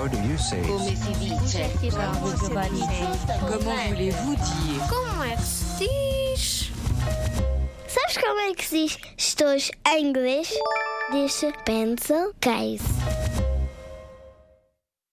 How do you say? Come si dice? Como voulez-vous dire Como é que se diz? Sabes como é que se diz estou em inglês? Diz pencil case.